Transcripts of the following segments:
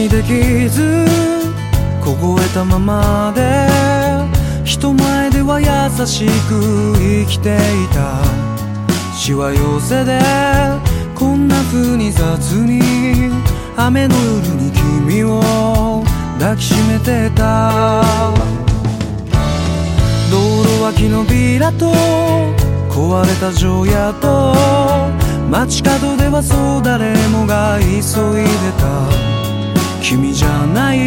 にできず凍えたままで人前では優しく生きていた。しわ寄せでこんな風に雑に雨の夜に君を抱きしめてた。道路脇のビラと壊れた城屋と街角ではそう誰もが急いでた。君じゃない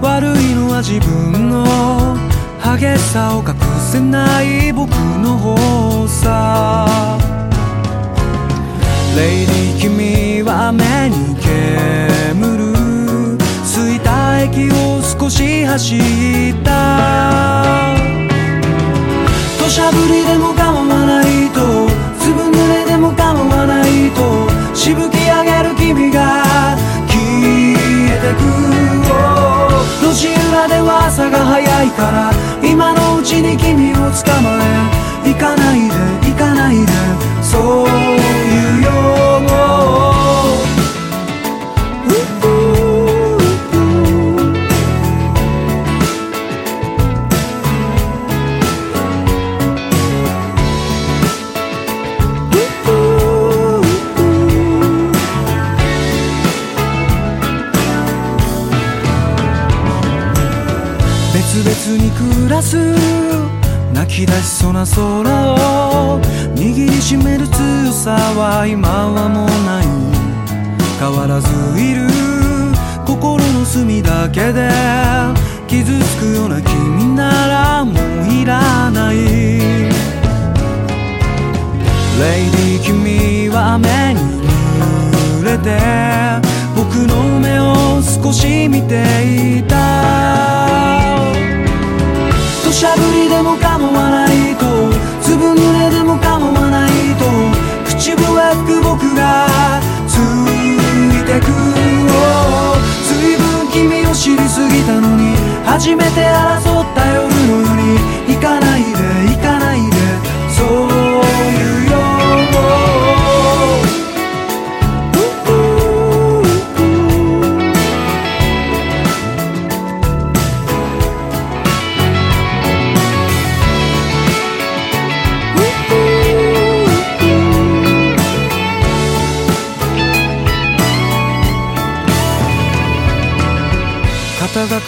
悪いのは自分の激しさを隠せない僕の方さ。レイディ君は目に煙る。吸いた息を少し走った。土砂降りでも構わないと。粒濡れでも構わないと。から今のうちに君を捕まえ行かないき出しそうな空を握りしめる強さは今はもうない。変わらずいる心の隅だけで傷つくような君ならもういらない。レイディ君は雨に濡れて僕の目を少し見ていた。土砂降りでも構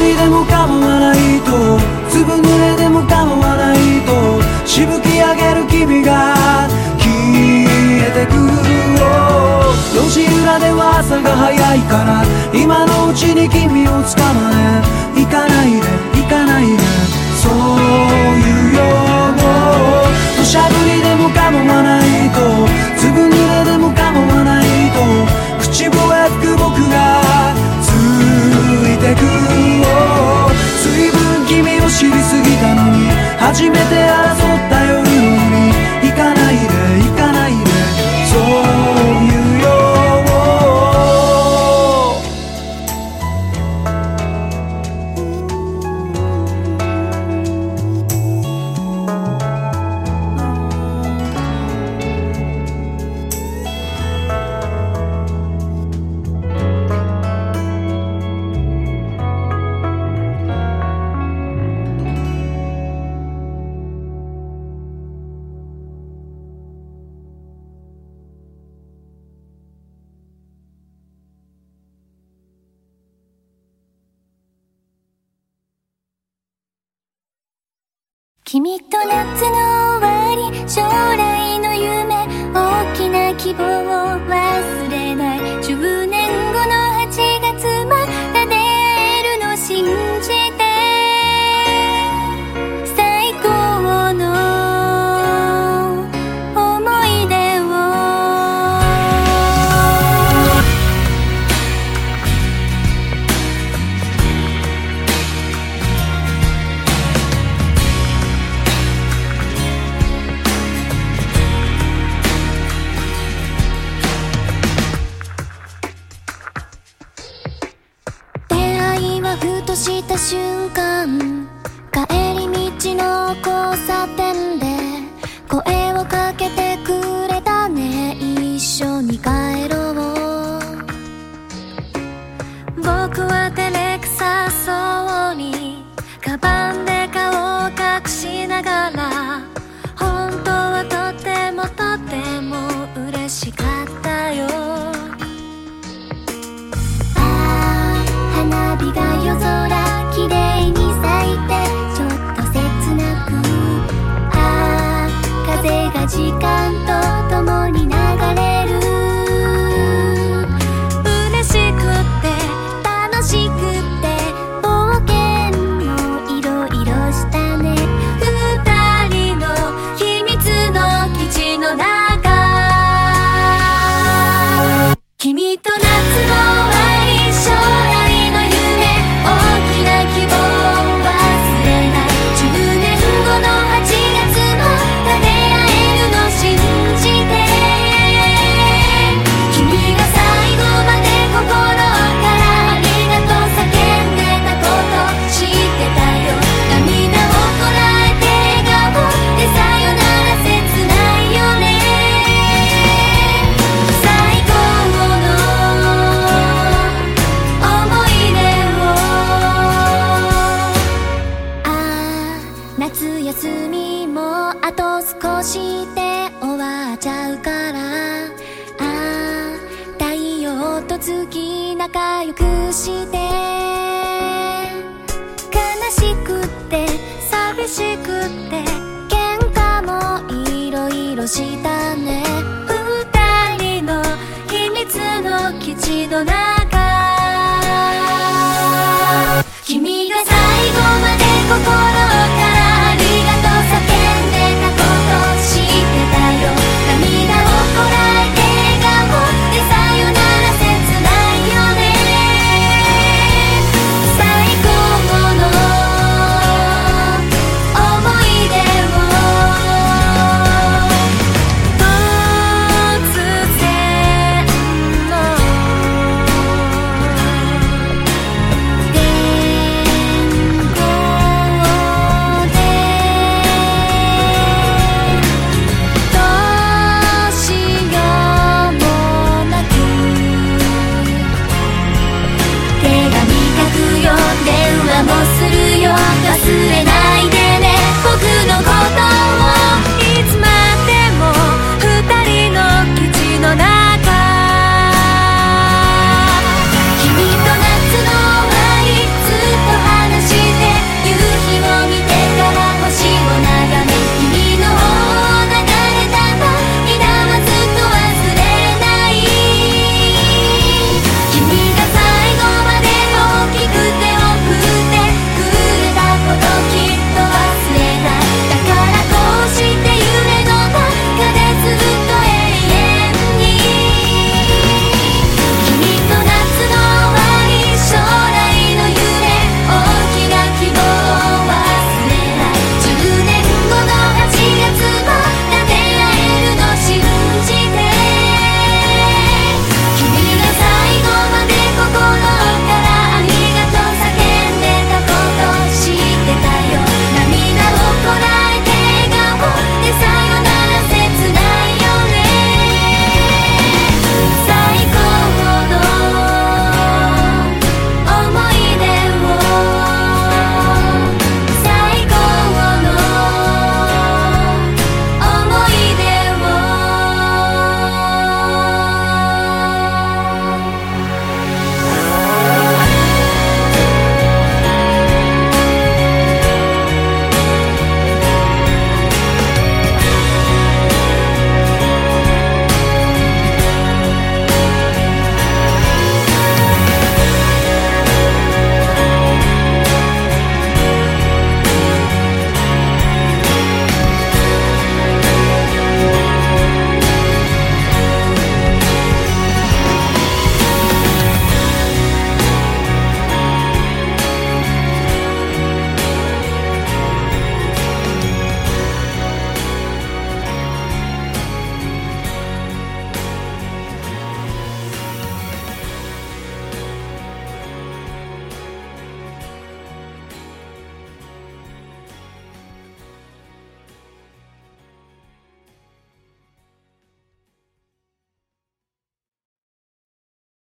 りでも構わないと粒濡れでも構わないとしぶき上げる君が消えてく路地裏では朝が早いから今のうちに君を捕まえ行かないで行かないで。たのに初めて争った君と夏の終わり将来の夢大きな希望は僕は照れくさそうにカバンで顔を隠しながら本当はとてもとても嬉しかったよ。ああ花火が夜空きれいに咲いてちょっと切なく。ああ風がとしたね。二人の秘密の基地の中。君が最後まで心を